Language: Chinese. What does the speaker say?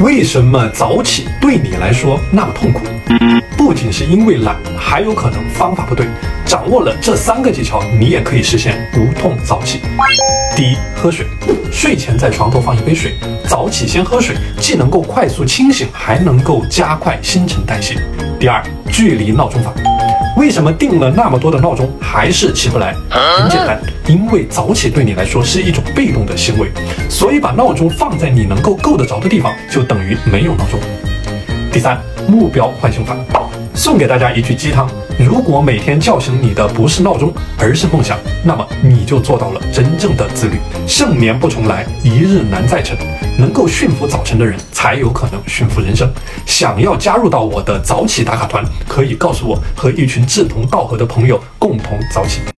为什么早起对你来说那么痛苦？不仅是因为懒，还有可能方法不对。掌握了这三个技巧，你也可以实现无痛早起。第一，喝水。睡前在床头放一杯水，早起先喝水，既能够快速清醒，还能够加快新陈代谢。第二，距离闹钟法。为什么定了那么多的闹钟还是起不来？很简单，因为早起对你来说是一种被动的行为，所以把闹钟放在你能够够得着的地方，就等于没有闹钟。第三，目标唤醒法，送给大家一句鸡汤：如果每天叫醒你的不是闹钟，而是梦想，那么你就做到了真正的自律。盛年不重来，一日难再晨。能够驯服早晨的人，才有可能驯服人生。想要加入到我的早起打卡团，可以告诉我，和一群志同道合的朋友共同早起。